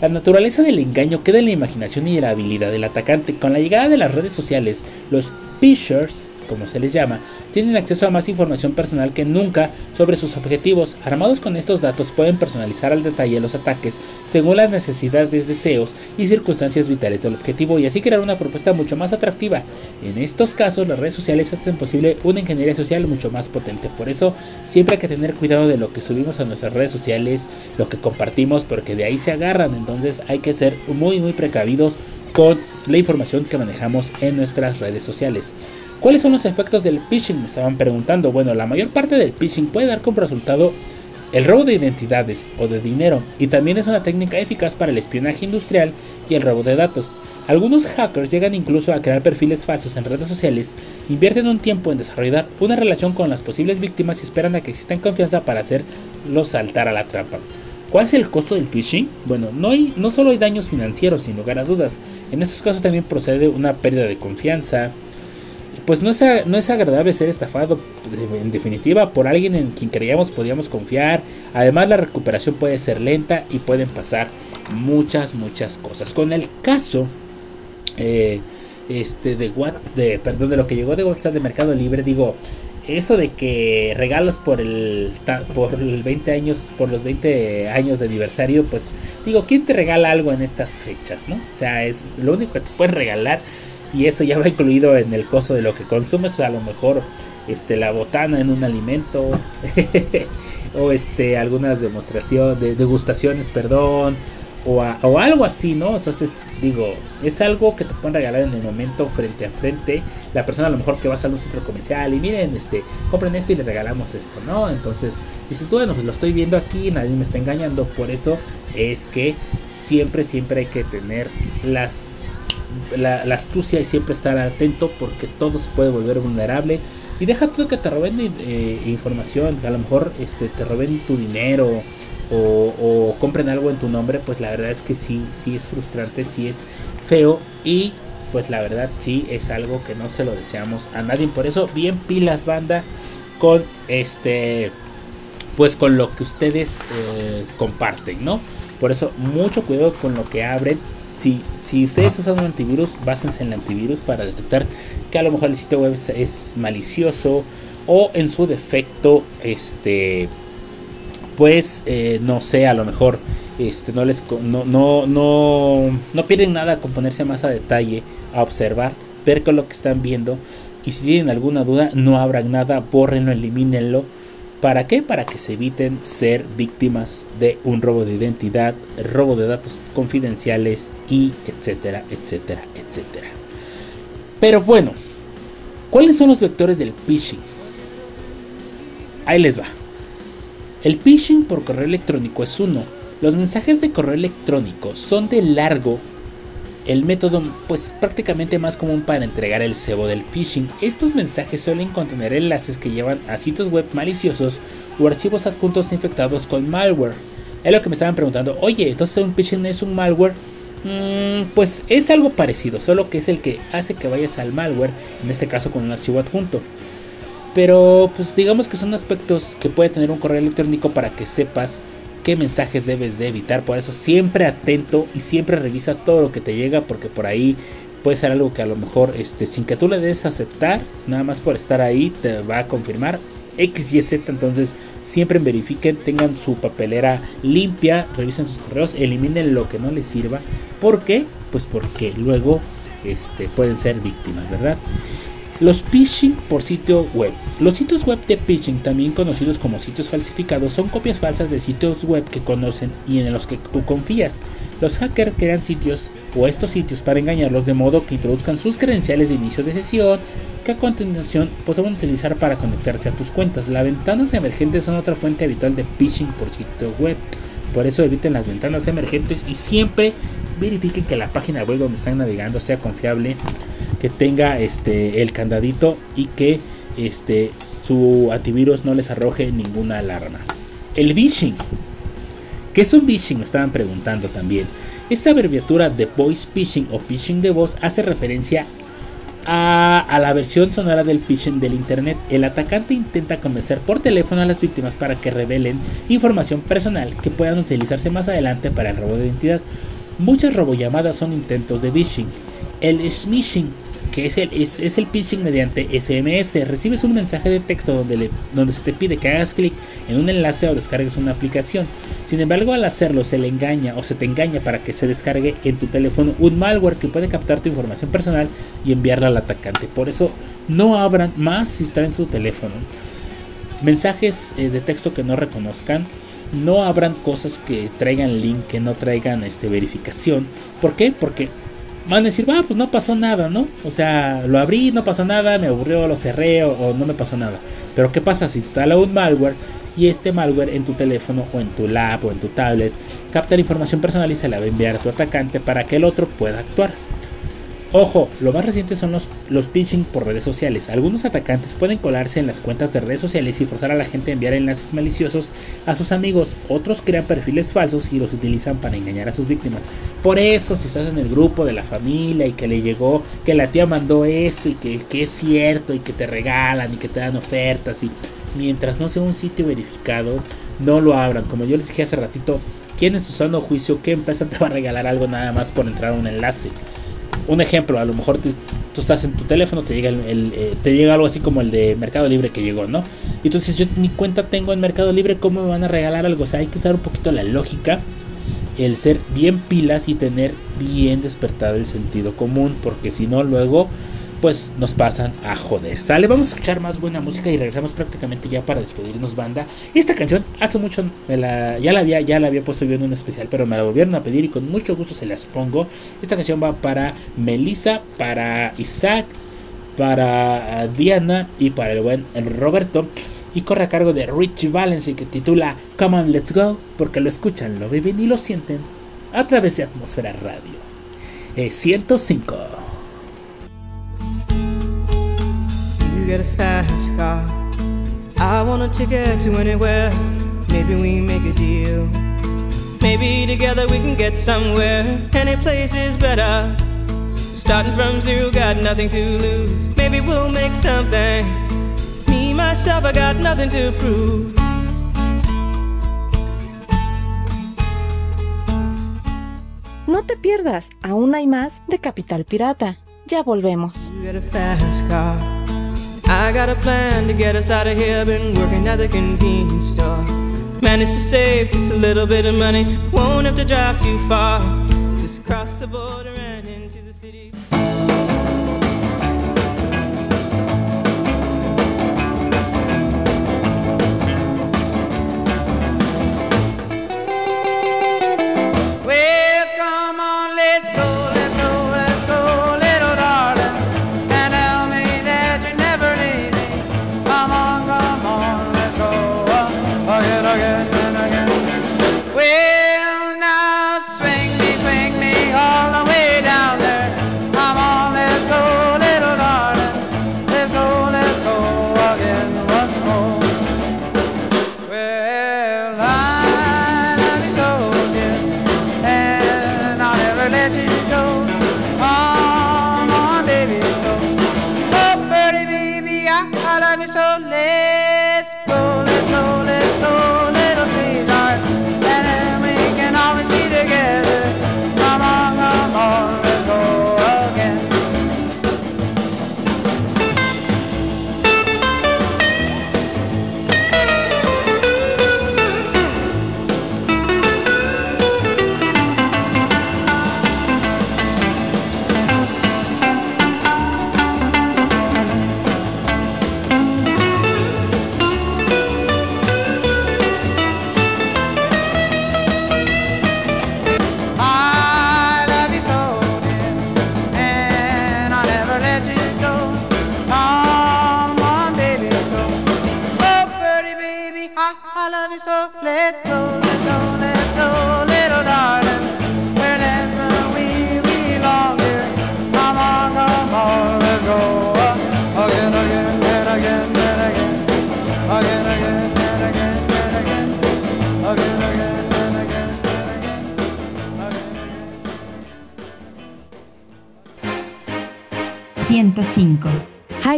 La naturaleza del engaño queda en la imaginación y la habilidad del atacante. Con la llegada de las redes sociales, los phishers, como se les llama, tienen acceso a más información personal que nunca sobre sus objetivos. Armados con estos datos pueden personalizar al detalle los ataques según las necesidades, deseos y circunstancias vitales del objetivo y así crear una propuesta mucho más atractiva. En estos casos las redes sociales hacen posible una ingeniería social mucho más potente. Por eso siempre hay que tener cuidado de lo que subimos a nuestras redes sociales, lo que compartimos, porque de ahí se agarran. Entonces hay que ser muy muy precavidos con la información que manejamos en nuestras redes sociales. ¿Cuáles son los efectos del phishing? Me estaban preguntando. Bueno, la mayor parte del phishing puede dar como resultado el robo de identidades o de dinero y también es una técnica eficaz para el espionaje industrial y el robo de datos. Algunos hackers llegan incluso a crear perfiles falsos en redes sociales, invierten un tiempo en desarrollar una relación con las posibles víctimas y esperan a que existan confianza para hacerlos saltar a la trampa. ¿Cuál es el costo del phishing? Bueno, no, hay, no solo hay daños financieros, sin lugar a dudas. En estos casos también procede una pérdida de confianza, pues no es, no es agradable ser estafado en definitiva por alguien en quien creíamos podíamos confiar. Además la recuperación puede ser lenta y pueden pasar muchas, muchas cosas. Con el caso eh, este, de, what, de, perdón, de lo que llegó de WhatsApp de Mercado Libre, digo, eso de que regalos por el, por el 20 años, por los 20 años de aniversario, pues digo, ¿quién te regala algo en estas fechas, no? O sea, es lo único que te pueden regalar y eso ya va incluido en el costo de lo que consumes a lo mejor este la botana en un alimento [LAUGHS] o este algunas demostraciones de degustaciones perdón o, o, algo así no entonces digo es algo que te pueden regalar en el momento frente a frente. La persona a lo mejor que va a salir a un centro comercial y miren este compren esto y le regalamos esto no entonces dices bueno pues lo estoy viendo aquí nadie me está engañando por eso es que siempre siempre hay que tener las la, astucia y siempre estar atento porque todo se puede volver vulnerable. Y deja tú que te roben eh, información, a lo mejor este, te roben tu dinero o, o, compren algo en tu nombre, pues la verdad es que sí, sí es frustrante, sí es feo y pues la verdad sí es algo que no se lo deseamos a nadie. Por eso, bien pilas banda con este, pues con lo que ustedes eh, comparten, ¿no? Por eso, mucho cuidado con lo que abren si, si ustedes usan un antivirus, básense en el antivirus para detectar que a lo mejor el sitio web es, es malicioso o en su defecto, este, pues eh, no sé, a lo mejor este, no les no, no, no, no pierden nada con ponerse más a detalle, a observar, ver con lo que están viendo y si tienen alguna duda, no abran nada, bórrenlo, elimínenlo ¿Para qué? Para que se eviten ser víctimas de un robo de identidad, robo de datos confidenciales y etcétera, etcétera, etcétera. Pero bueno, ¿cuáles son los vectores del phishing? Ahí les va. El phishing por correo electrónico es uno. Los mensajes de correo electrónico son de largo el método pues prácticamente más común para entregar el cebo del phishing. Estos mensajes suelen contener enlaces que llevan a sitios web maliciosos o archivos adjuntos infectados con malware. Es lo que me estaban preguntando, oye, entonces un phishing es un malware. Mm, pues es algo parecido, solo que es el que hace que vayas al malware, en este caso con un archivo adjunto. Pero pues digamos que son aspectos que puede tener un correo electrónico para que sepas qué mensajes debes de evitar. Por eso siempre atento y siempre revisa todo lo que te llega porque por ahí puede ser algo que a lo mejor este, sin que tú le des aceptar, nada más por estar ahí te va a confirmar X, Y, Z. Entonces siempre verifiquen, tengan su papelera limpia, revisen sus correos, eliminen lo que no les sirva. ¿Por qué? Pues porque luego este, pueden ser víctimas, ¿verdad? Los phishing por sitio web. Los sitios web de phishing, también conocidos como sitios falsificados, son copias falsas de sitios web que conocen y en los que tú confías. Los hackers crean sitios o estos sitios para engañarlos de modo que introduzcan sus credenciales de inicio de sesión que a continuación podrán utilizar para conectarse a tus cuentas. Las ventanas emergentes son otra fuente habitual de phishing por sitio web. Por eso eviten las ventanas emergentes y siempre verifiquen que la página web donde están navegando sea confiable, que tenga este el candadito y que este su antivirus no les arroje ninguna alarma. El phishing. ¿Qué es un phishing? Me estaban preguntando también. Esta abreviatura de voice phishing o phishing de voz hace referencia a, a, la versión sonora del phishing del internet. El atacante intenta convencer por teléfono a las víctimas para que revelen información personal que puedan utilizarse más adelante para el robo de identidad. Muchas robollamadas son intentos de phishing. El smishing, que es el, es, es el phishing mediante SMS, recibes un mensaje de texto donde, le, donde se te pide que hagas clic en un enlace o descargues una aplicación. Sin embargo, al hacerlo se le engaña o se te engaña para que se descargue en tu teléfono un malware que puede captar tu información personal y enviarla al atacante. Por eso no abran más si están en su teléfono. Mensajes eh, de texto que no reconozcan no abran cosas que traigan link, que no traigan este, verificación. ¿Por qué? Porque van a decir, ah, pues no pasó nada, ¿no? O sea, lo abrí, no pasó nada, me aburrió, lo cerré o, o no me pasó nada. Pero ¿qué pasa si instala un malware y este malware en tu teléfono o en tu lab o en tu tablet capta la información personal y se la va a enviar a tu atacante para que el otro pueda actuar? Ojo, lo más reciente son los, los por redes sociales. Algunos atacantes pueden colarse en las cuentas de redes sociales y forzar a la gente a enviar enlaces maliciosos a sus amigos. Otros crean perfiles falsos y los utilizan para engañar a sus víctimas. Por eso, si estás en el grupo de la familia y que le llegó, que la tía mandó esto y que, que es cierto y que te regalan y que te dan ofertas y mientras no sea un sitio verificado, no lo abran. Como yo les dije hace ratito, ¿quién en su sano juicio qué empresa te va a regalar algo nada más por entrar a un enlace? Un ejemplo, a lo mejor te, tú estás en tu teléfono, te llega, el, el, eh, te llega algo así como el de Mercado Libre que llegó, ¿no? Y tú dices, yo ni cuenta tengo en Mercado Libre, ¿cómo me van a regalar algo? O sea, hay que usar un poquito la lógica, el ser bien pilas y tener bien despertado el sentido común, porque si no, luego pues nos pasan a joder. Sale, vamos a escuchar más buena música y regresamos prácticamente ya para despedirnos banda. Esta canción hace mucho me la, ya la había ya la había puesto yo en un especial, pero me la volvieron a pedir y con mucho gusto se las pongo. Esta canción va para Melissa, para Isaac, para Diana y para el buen Roberto. Y corre a cargo de Rich Valence que titula Come on, let's go, porque lo escuchan, lo viven y lo sienten a través de Atmósfera Radio. Eh, 105. Get a fast car. I want a ticket to anywhere. Maybe we make a deal. Maybe together we can get somewhere. Any place is better. Starting from zero, got nothing to lose. Maybe we'll make something. Me, myself, I got nothing to prove. No te pierdas, aún hay más de Capital Pirata. Ya volvemos. I got a plan to get us out of here. Been working at the convenience store. Managed to save just a little bit of money. Won't have to drive too far. Just cross the border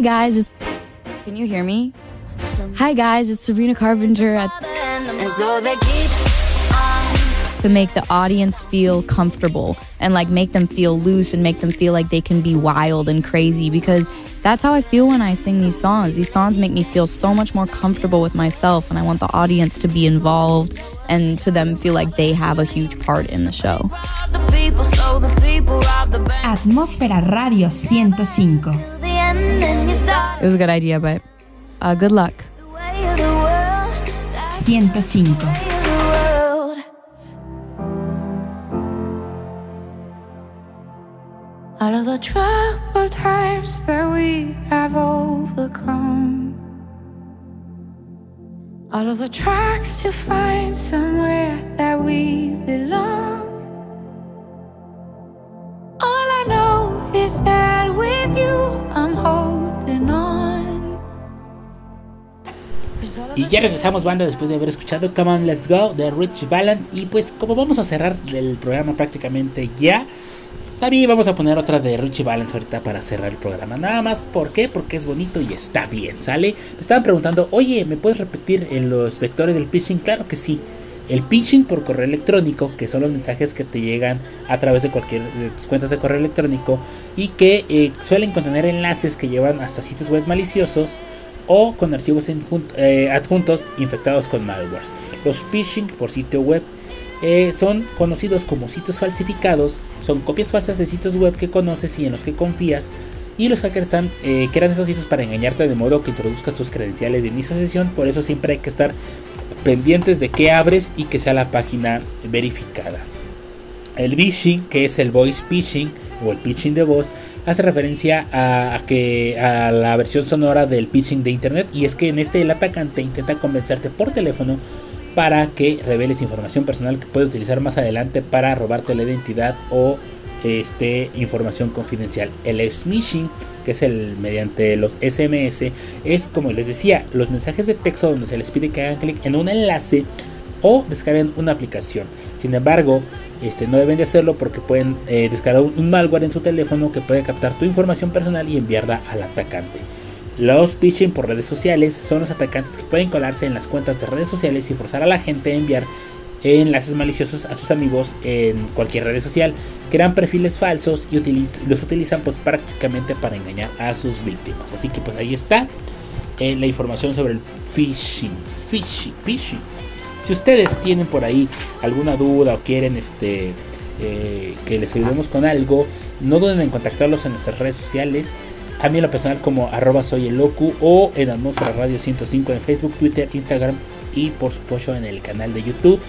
Hi guys, it's Can you hear me? Hi guys, it's Sabrina Carpenter at And so they keep to make the audience feel comfortable and like make them feel loose and make them feel like they can be wild and crazy because that's how I feel when I sing these songs. These songs make me feel so much more comfortable with myself and I want the audience to be involved and to them feel like they have a huge part in the show. the people, so the people rob the bank. Atmósfera Radio 105. The end, and you start It was a good idea, but uh, good luck. way of the world. 105. Way of the. All of the troubled times that we have overcome. All of the tracks to find somewhere that we belong. All I know is that Y ya regresamos banda después de haber escuchado Come On Let's Go de Rich Balance. Y pues como vamos a cerrar el programa prácticamente ya, también vamos a poner otra de Richie Valens ahorita para cerrar el programa. Nada más, ¿por qué? Porque es bonito y está bien, ¿sale? Me estaban preguntando, oye, ¿me puedes repetir en los vectores del phishing? Claro que sí. El phishing por correo electrónico, que son los mensajes que te llegan a través de cualquier de tus cuentas de correo electrónico y que eh, suelen contener enlaces que llevan hasta sitios web maliciosos o con archivos eh, adjuntos infectados con malwares. Los phishing por sitio web eh, son conocidos como sitios falsificados, son copias falsas de sitios web que conoces y en los que confías. Y los hackers están, eh, crean esos sitios para engañarte de modo que introduzcas tus credenciales de inicio de sesión. Por eso siempre hay que estar pendientes de qué abres y que sea la página verificada. El phishing, que es el voice phishing o el phishing de voz, hace referencia a, que a la versión sonora del phishing de internet y es que en este el atacante intenta convencerte por teléfono para que reveles información personal que puede utilizar más adelante para robarte la identidad o este, información confidencial. El smishing, que es el mediante los SMS, es como les decía, los mensajes de texto donde se les pide que hagan clic en un enlace o descarguen una aplicación. Sin embargo, este, no deben de hacerlo porque pueden eh, descargar un, malware en su teléfono que puede captar tu información personal y enviarla al atacante. Los phishing por redes sociales son los atacantes que pueden colarse en las cuentas de redes sociales y forzar a la gente a enviar enlaces maliciosos a sus amigos en cualquier red social. Crean perfiles falsos y los utilizan pues prácticamente para engañar a sus víctimas. Así que pues ahí está eh, la información sobre el phishing. Phishing, phishing. Si ustedes tienen por ahí alguna duda o quieren este eh, que les ayudemos con algo, no duden en contactarlos en nuestras redes sociales. A mí en lo personal como arroba soy el locu o en Atmósfera Radio 105 en Facebook, Twitter, Instagram y por supuesto en el canal de YouTube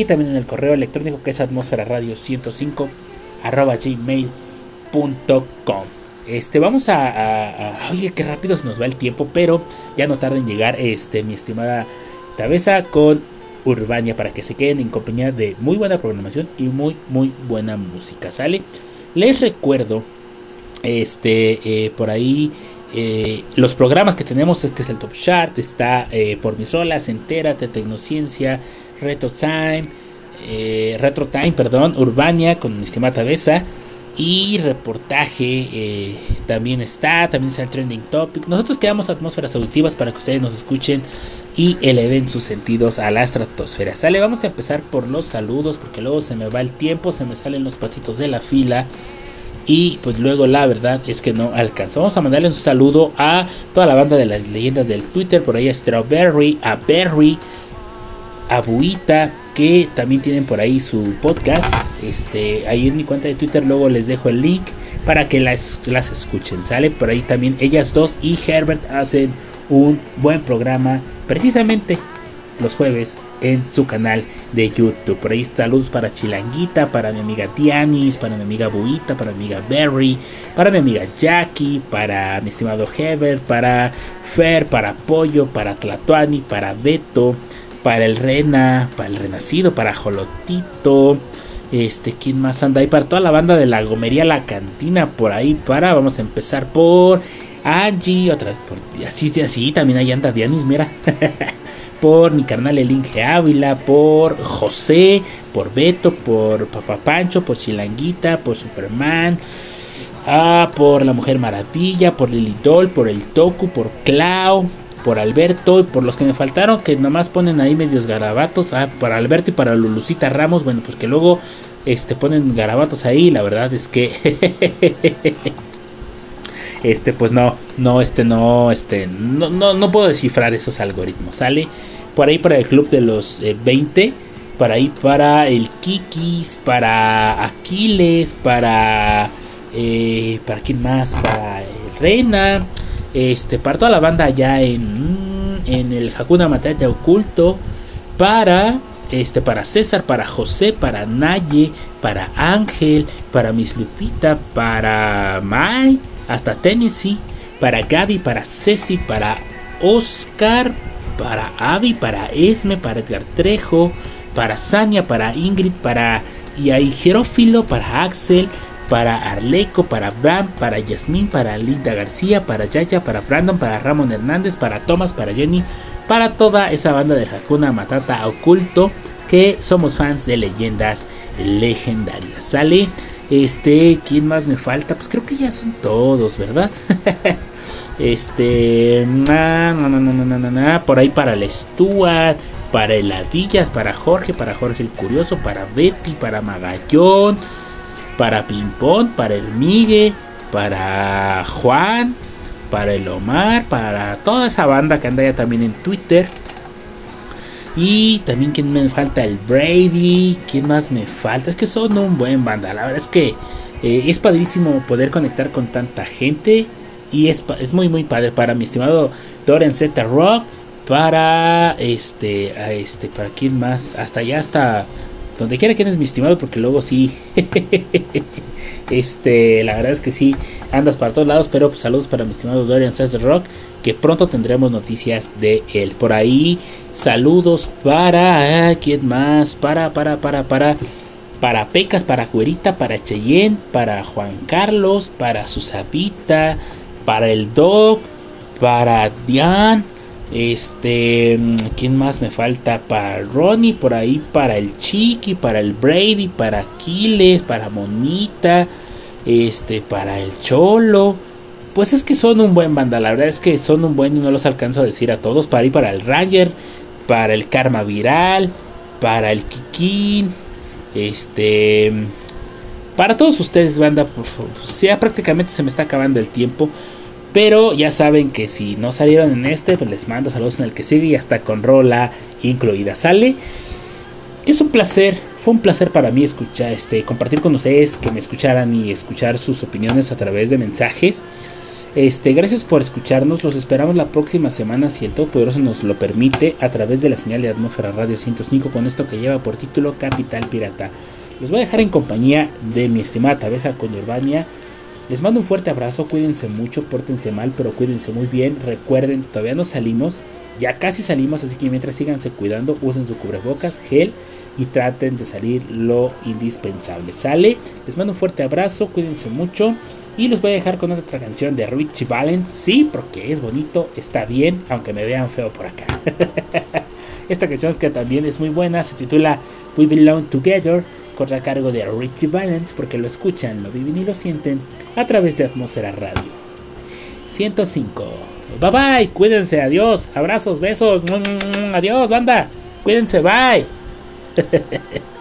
y también en el correo electrónico que es atmósfera radio 105 arroba gmail.com este vamos a- oye qué rápido se nos va el tiempo pero ya no tarda en llegar este mi estimada Tabeza con Urbania para que se queden en compañía de muy buena programación y muy muy buena música sale les recuerdo este eh, por ahí eh, los programas que tenemos es que es el Top Chart está eh, por mis olas entérate tecnociencia Retro Time eh, Retro Time perdón Urbania con mi estimada Tabeza y reportaje eh, también está, también está el trending topic. Nosotros creamos atmósferas auditivas para que ustedes nos escuchen y eleven sus sentidos a la estratosfera. Sale, vamos a empezar por los saludos porque luego se me va el tiempo, se me salen los patitos de la fila. Y pues luego la verdad es que no alcanza. Vamos a mandarle un saludo a toda la banda de las leyendas del Twitter. Por ahí a Strawberry, a Berry, a Buita, que también tienen por ahí su podcast. Este, ahí en mi cuenta de Twitter luego les dejo el link para que las, las escuchen. Sale por ahí también ellas dos y Herbert hacen un buen programa precisamente los jueves en su canal de YouTube. Por ahí saludos para Chilanguita, para mi amiga Dianis, para mi amiga Buita, para mi amiga Berry, para mi amiga Jackie, para mi estimado Herbert, para Fer, para Pollo, para Tlatuani, para Beto, para el Rena, para el Renacido, para Jolotito. Este, ¿quién más anda ahí? Para toda la banda de la Gomería La Cantina, por ahí para. Vamos a empezar por Angie, otra vez por. Así, así, también ahí anda Dianis, mira. [LAUGHS] por mi carnal el Inge Ávila, por José, por Beto, por Papá Pancho, por Chilanguita, por Superman. Ah, por la Mujer Maravilla, por Lilitol, por el Toku, por Clau, por Alberto y por los que me faltaron que nomás ponen ahí medios garabatos. Ah, para Alberto y para Lulucita Ramos, bueno, pues que luego este ponen garabatos ahí, la verdad es que [LAUGHS] este pues no, no este no este no no, no puedo descifrar esos algoritmos, sale por ahí para el club de los eh, 20 para ahí para el Kikis, para Aquiles, para eh, para quién más, para Reina, este, para toda la banda allá en, en el Hakuna Matata oculto, para este, para César, para José, para Naye, para Ángel, para Miss Lupita, para Mai, hasta Tennessee, para Gaby, para Ceci, para Oscar, para Avi, para Esme, para Edgar Trejo, para Sania, para Ingrid, para Jerófilo, para Axel, para Arleco, para Bram, para Yasmín, para Linda García, para Yaya, para Brandon, para Ramón Hernández, para Thomas, para Jenny, para toda esa banda de Hakuna Matata oculto que somos fans de leyendas legendarias. ¿Sale? Este, ¿quién más me falta? Pues creo que ya son todos, ¿verdad? [LAUGHS] este, na, na, na, por ahí para el Stuart, para el Adillas, para Jorge, para Jorge el Curioso, para Betty, para Magallón, para Pimpón, para el Migue, para Juan, para el Omar, para toda esa banda que anda ya también en Twitter. Y también quien me falta el Brady, quién más me falta, es que son un buen banda, la verdad es que eh, es padrísimo poder conectar con tanta gente. Y es, es muy muy padre para mi estimado Doren Z Rock, para este, este, para quién más, hasta allá hasta donde quiera que eres mi estimado, porque luego sí, [LAUGHS] este, la verdad es que sí, andas para todos lados, pero pues saludos para mi estimado Dorian Says Rock, que pronto tendremos noticias de él. Por ahí, saludos para, ah, ¿quién más? Para, para, para, para, para Pecas, para Cuerita, para Cheyenne, para Juan Carlos, para Susabita, para el Dog, para Diane este, ¿quién más me falta? Para Ronnie, por ahí, para el Chiqui, para el Brady, para Aquiles, para Monita, este, para el Cholo. Pues es que son un buen banda, la verdad es que son un buen y no los alcanzo a decir a todos. Para ir para el Ranger, para el Karma Viral, para el Kikín, este, para todos ustedes, banda, por favor. Prácticamente se me está acabando el tiempo. Pero ya saben que si no salieron en este, pues les mando saludos en el que sigue y hasta con rola incluida. ¿Sale? Es un placer, fue un placer para mí escuchar, este, compartir con ustedes, que me escucharan y escuchar sus opiniones a través de mensajes. Este, gracias por escucharnos. Los esperamos la próxima semana, si el Todopoderoso nos lo permite, a través de la señal de Atmósfera Radio 105 con esto que lleva por título Capital Pirata. Los voy a dejar en compañía de mi estimada Tabeza Urbania. Les mando un fuerte abrazo, cuídense mucho, pórtense mal, pero cuídense muy bien. Recuerden, todavía no salimos, ya casi salimos, así que mientras síganse cuidando, usen su cubrebocas, gel y traten de salir lo indispensable. Sale, les mando un fuerte abrazo, cuídense mucho. Y los voy a dejar con otra canción de Richie Valens. Sí, porque es bonito, está bien, aunque me vean feo por acá. [LAUGHS] Esta canción que también es muy buena se titula We Belong Together corre a cargo de Richie Valens porque lo escuchan, lo viven y lo sienten a través de Atmósfera Radio. 105. Bye bye, cuídense, adiós, abrazos, besos, adiós, banda, cuídense, bye. [LAUGHS]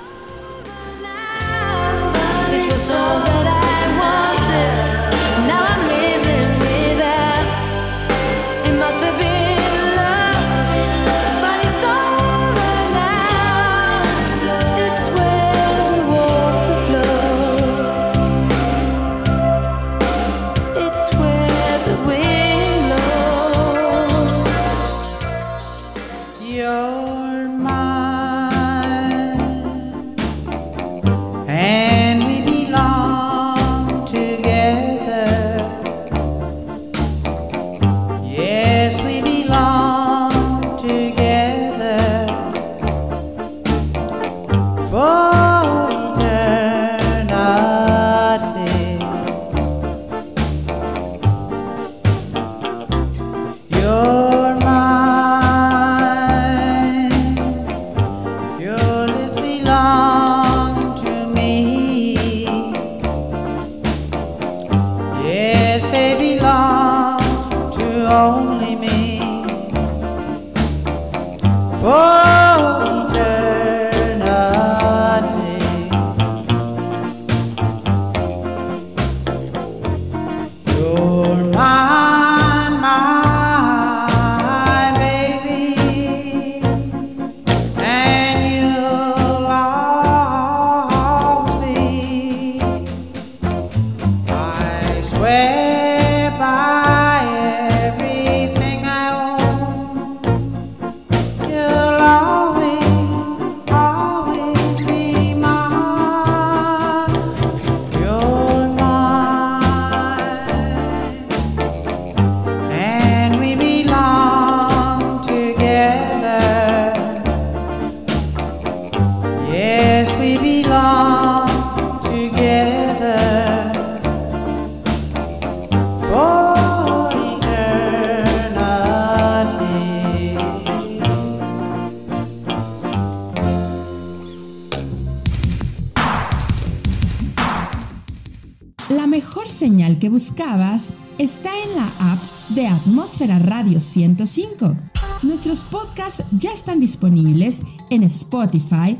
en Spotify,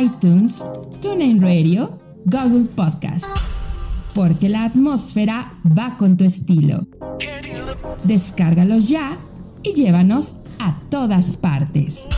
iTunes, TuneIn Radio, Google Podcast. Porque la atmósfera va con tu estilo. Descárgalos ya y llévanos a todas partes.